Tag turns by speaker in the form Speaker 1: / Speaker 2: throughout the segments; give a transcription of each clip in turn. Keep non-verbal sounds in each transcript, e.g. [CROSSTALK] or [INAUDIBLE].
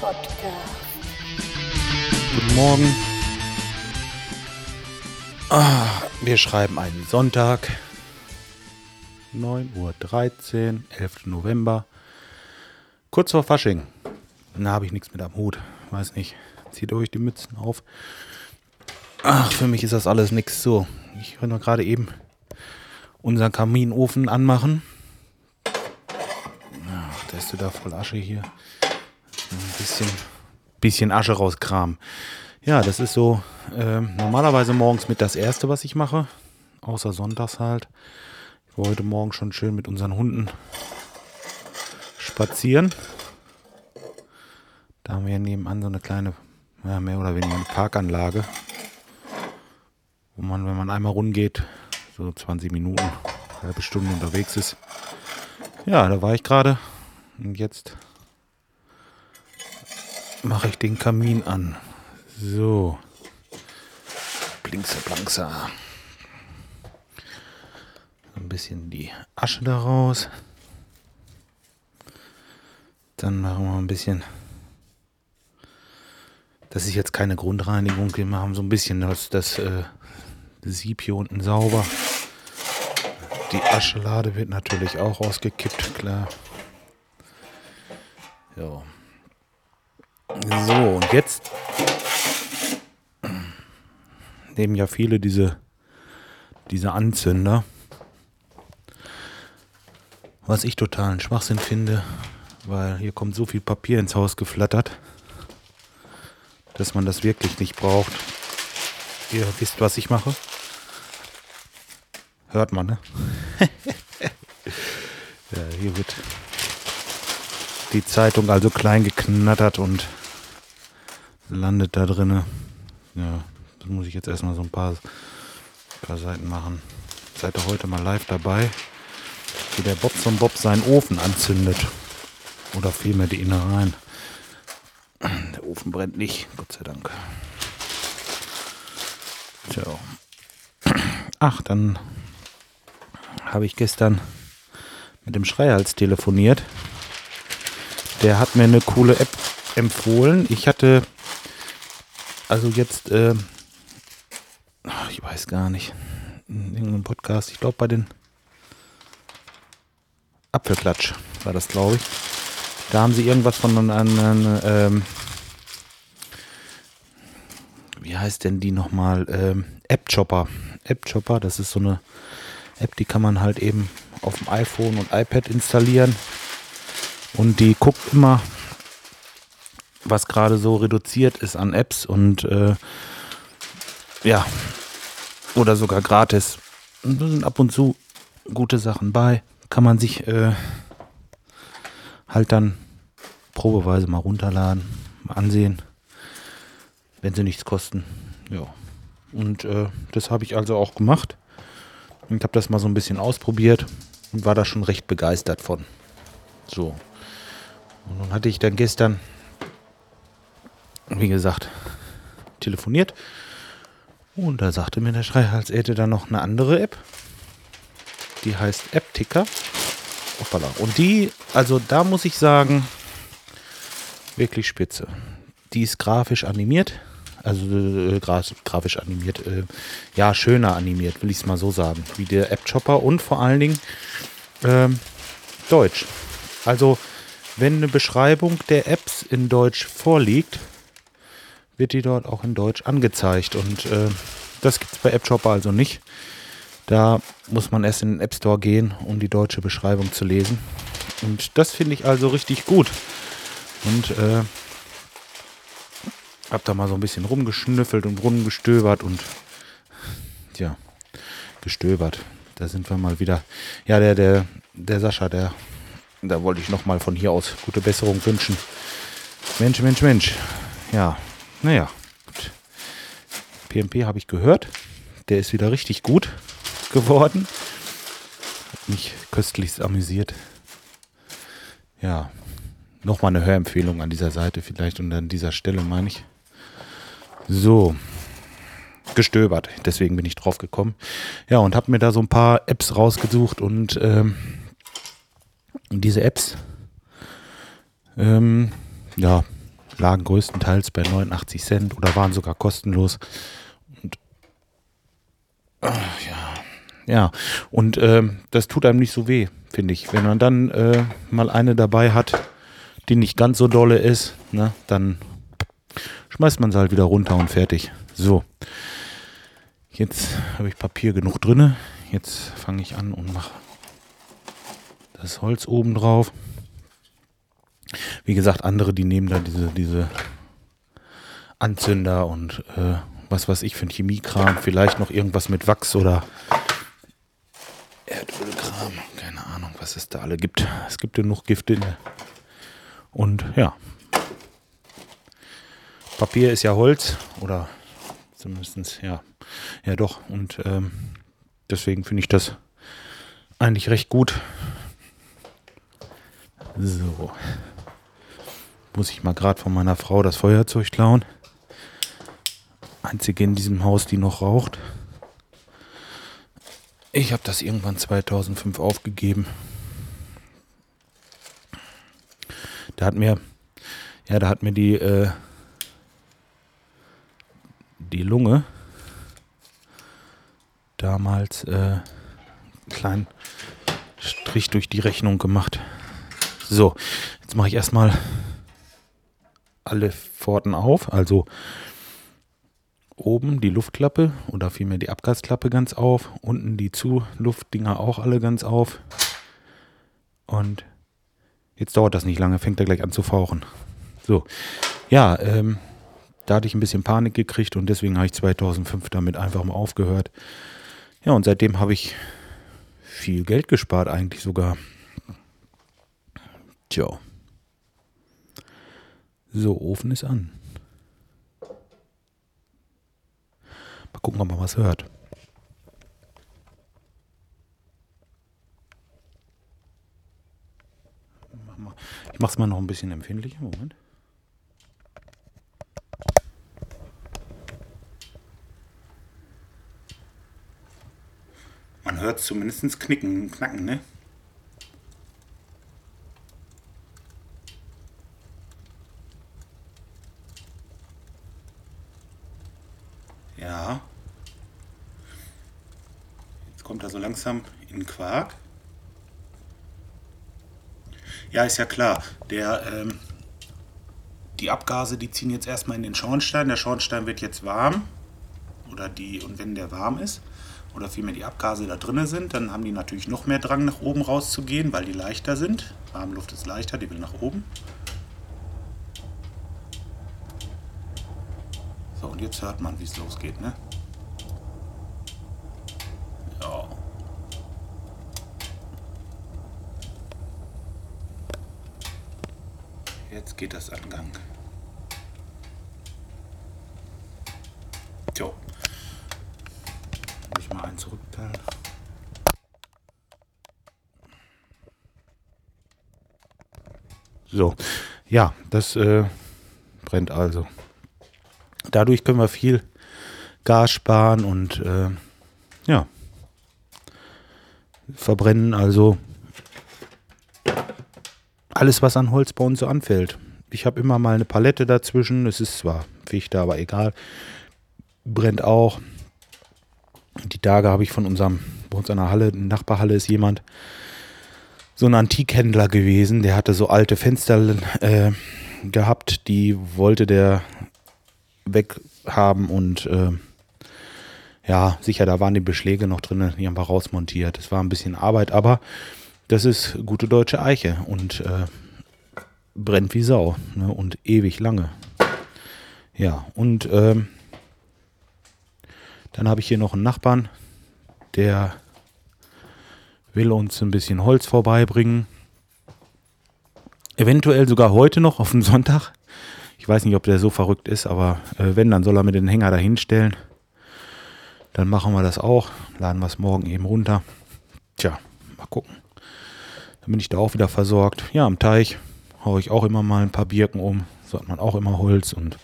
Speaker 1: Podcast.
Speaker 2: Guten Morgen. Ah, wir schreiben einen Sonntag. 9.13 Uhr, 11. November. Kurz vor Fasching. Da habe ich nichts mit am Hut. Weiß nicht. Zieht euch die Mützen auf. Ach, für mich ist das alles nichts so. Ich nur gerade eben unseren Kaminofen anmachen. Ach, da ist da voll Asche hier. Bisschen, bisschen Asche rauskramen. Ja, das ist so äh, normalerweise morgens mit das Erste, was ich mache. Außer sonntags halt. Ich war heute Morgen schon schön mit unseren Hunden spazieren. Da haben wir nebenan so eine kleine, ja, mehr oder weniger eine Parkanlage wo man, wenn man einmal rumgeht, so 20 Minuten, halbe Stunde unterwegs ist. Ja, da war ich gerade und jetzt mache ich den Kamin an. So. Blinkse, blankser. Ein bisschen die Asche daraus. Dann machen wir ein bisschen. Das ist jetzt keine Grundreinigung. Wir machen so ein bisschen das, das äh, Sieb hier unten sauber. Die Aschelade wird natürlich auch ausgekippt, klar. Ja. So, und jetzt nehmen ja viele diese, diese Anzünder. Was ich totalen Schwachsinn finde, weil hier kommt so viel Papier ins Haus geflattert, dass man das wirklich nicht braucht. Ihr wisst, was ich mache. Hört man, ne? [LAUGHS] ja, hier wird die Zeitung also klein geknattert und landet da drinne. Ja, das muss ich jetzt erstmal so ein paar, paar Seiten machen. Seid ihr heute mal live dabei, wie der Bobson Bob seinen Ofen anzündet. Oder vielmehr die Innereien. Der Ofen brennt nicht, Gott sei Dank. Tja. Ach, dann habe ich gestern mit dem Schreihals telefoniert. Der hat mir eine coole App empfohlen. Ich hatte also jetzt, äh, ich weiß gar nicht, in irgendeinem Podcast, ich glaube bei den Apfelklatsch war das, glaube ich. Da haben sie irgendwas von einem, ähm, wie heißt denn die nochmal? Ähm, App-Chopper. App-Chopper, das ist so eine App, die kann man halt eben auf dem iPhone und iPad installieren. Und die guckt immer, was gerade so reduziert ist an Apps und äh, ja, oder sogar gratis. Und da sind ab und zu gute Sachen bei. Kann man sich äh, halt dann probeweise mal runterladen, mal ansehen, wenn sie nichts kosten. Ja. Und äh, das habe ich also auch gemacht. Ich habe das mal so ein bisschen ausprobiert und war da schon recht begeistert von. So. Und dann hatte ich dann gestern, wie gesagt, telefoniert. Und da sagte mir der Schreihals, er hätte dann noch eine andere App. Die heißt AppTicker. Und die, also da muss ich sagen, wirklich spitze. Die ist grafisch animiert also äh, grafisch animiert, äh, ja, schöner animiert, will ich es mal so sagen, wie der App-Chopper und vor allen Dingen ähm, Deutsch. Also, wenn eine Beschreibung der Apps in Deutsch vorliegt, wird die dort auch in Deutsch angezeigt. Und äh, das gibt es bei App-Chopper also nicht. Da muss man erst in den App Store gehen, um die deutsche Beschreibung zu lesen. Und das finde ich also richtig gut. Und äh, hab da mal so ein bisschen rumgeschnüffelt und rumgestöbert und ja, gestöbert. Da sind wir mal wieder. Ja, der, der, der Sascha, der, da wollte ich nochmal von hier aus gute Besserung wünschen. Mensch, Mensch, Mensch. Ja, naja. Gut. PMP habe ich gehört. Der ist wieder richtig gut geworden. Hat mich köstlichst amüsiert. Ja, nochmal eine Hörempfehlung an dieser Seite vielleicht und an dieser Stelle meine ich. So, gestöbert. Deswegen bin ich drauf gekommen. Ja, und habe mir da so ein paar Apps rausgesucht und ähm, diese Apps, ähm, ja, lagen größtenteils bei 89 Cent oder waren sogar kostenlos. Und äh, ja, ja, und äh, das tut einem nicht so weh, finde ich. Wenn man dann äh, mal eine dabei hat, die nicht ganz so dolle ist, ne, dann schmeißt man sie halt wieder runter und fertig. So. Jetzt habe ich Papier genug drinne. Jetzt fange ich an und mache das Holz oben drauf. Wie gesagt, andere, die nehmen da diese, diese Anzünder und äh, was weiß ich für ein Chemiekram. Vielleicht noch irgendwas mit Wachs oder Erdölkram. Keine Ahnung, was es da alle gibt. Es gibt genug Gifte. Und ja. Papier ist ja Holz oder zumindest, ja, ja doch. Und ähm, deswegen finde ich das eigentlich recht gut. So. Muss ich mal gerade von meiner Frau das Feuerzeug klauen. Einzige in diesem Haus, die noch raucht. Ich habe das irgendwann 2005 aufgegeben. Da hat mir, ja, da hat mir die, äh, die Lunge damals äh, einen kleinen Strich durch die Rechnung gemacht. So, jetzt mache ich erstmal alle Pforten auf, also oben die Luftklappe oder vielmehr die Abgasklappe ganz auf, unten die Zuluftdinger auch alle ganz auf. Und jetzt dauert das nicht lange, fängt er gleich an zu fauchen. So, ja, ähm, da hatte ich ein bisschen Panik gekriegt und deswegen habe ich 2005 damit einfach mal aufgehört. Ja, und seitdem habe ich viel Geld gespart, eigentlich sogar. Tja. So, Ofen ist an. Mal gucken, ob man was hört. Ich mache es mal noch ein bisschen empfindlicher. Moment. Man hört zumindest knicken, knacken, ne? Ja. Jetzt kommt er so langsam in Quark. Ja, ist ja klar. Der, ähm, die Abgase, die ziehen jetzt erstmal in den Schornstein. Der Schornstein wird jetzt warm. Oder die, und wenn der warm ist, oder vielmehr die Abgase da drinnen sind, dann haben die natürlich noch mehr Drang nach oben rauszugehen, weil die leichter sind. Warme Luft ist leichter, die will nach oben. So, und jetzt hört man, wie es losgeht, ne? Ja. Jetzt geht das an Gang. Muss ich mal einen zurückteilen. So, ja, das äh, brennt also. Dadurch können wir viel Gas sparen und äh, ja, verbrennen also alles, was an Holz bei uns so anfällt. Ich habe immer mal eine Palette dazwischen. Es ist zwar Fichte, aber egal. Brennt auch. Die Tage habe ich von unserem, bei uns in der Halle, Nachbarhalle ist jemand, so ein Antikhändler gewesen, der hatte so alte Fenster äh, gehabt, die wollte der weghaben und äh, ja, sicher, da waren die Beschläge noch drin, die haben wir rausmontiert. Das war ein bisschen Arbeit, aber das ist gute deutsche Eiche und äh, brennt wie Sau ne, und ewig lange. Ja, und ähm, dann habe ich hier noch einen Nachbarn, der will uns ein bisschen Holz vorbeibringen. Eventuell sogar heute noch auf dem Sonntag. Ich weiß nicht, ob der so verrückt ist, aber äh, wenn, dann soll er mir den Hänger dahin stellen. Dann machen wir das auch. Laden wir es morgen eben runter. Tja, mal gucken. Dann bin ich da auch wieder versorgt. Ja, am Teich haue ich auch immer mal ein paar Birken um. So hat man auch immer Holz. Und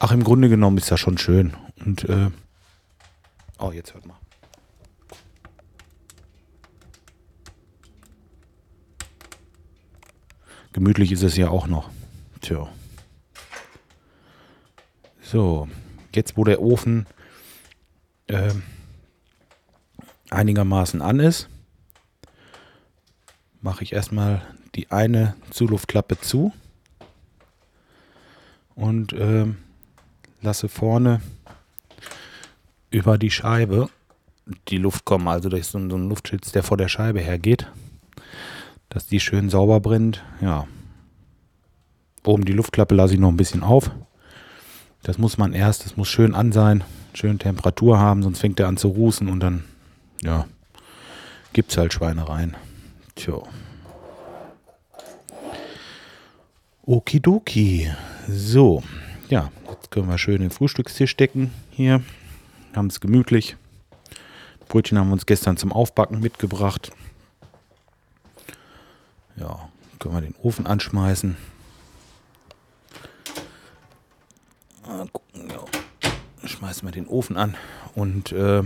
Speaker 2: ach, im Grunde genommen ist das schon schön. Und äh, oh, jetzt hört mal. Gemütlich ist es ja auch noch. Tja. So, jetzt wo der Ofen äh, einigermaßen an ist, mache ich erstmal die eine Zuluftklappe zu und äh, lasse vorne über die Scheibe die Luft kommen. Also ist so so ein Luftschitz, der vor der Scheibe hergeht, dass die schön sauber brennt. Ja. Oben die Luftklappe lasse ich noch ein bisschen auf. Das muss man erst, das muss schön an sein, schön Temperatur haben, sonst fängt der an zu rußen und dann, ja, gibt es halt Schweinereien. Tja. Okidoki. So, ja, jetzt können wir schön den Frühstückstisch decken hier. Haben es gemütlich. Brötchen haben wir uns gestern zum Aufbacken mitgebracht. Ja, können wir den Ofen anschmeißen. Schmeißen wir den Ofen an und äh,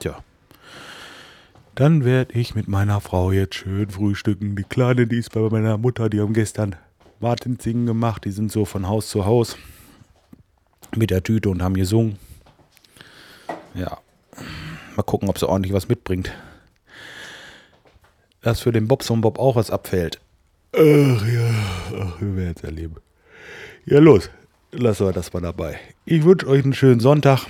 Speaker 2: tja. Dann werde ich mit meiner Frau jetzt schön frühstücken. Die Kleine, die ist bei meiner Mutter, die haben gestern Martensingen gemacht. Die sind so von Haus zu Haus mit der Tüte und haben gesungen. Ja, mal gucken, ob sie ordentlich was mitbringt. Dass für den Bobson Bob auch was abfällt. Ach ja, ach, wir werden es erleben. Ja, los, lassen wir das mal dabei. Ich wünsche euch einen schönen Sonntag.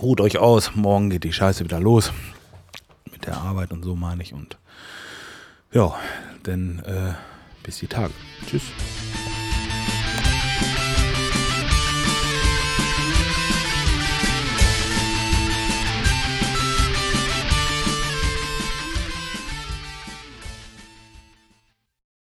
Speaker 2: Ruht euch aus. Morgen geht die Scheiße wieder los. Mit der Arbeit und so meine ich. Und ja, denn äh, bis die Tage. Tschüss.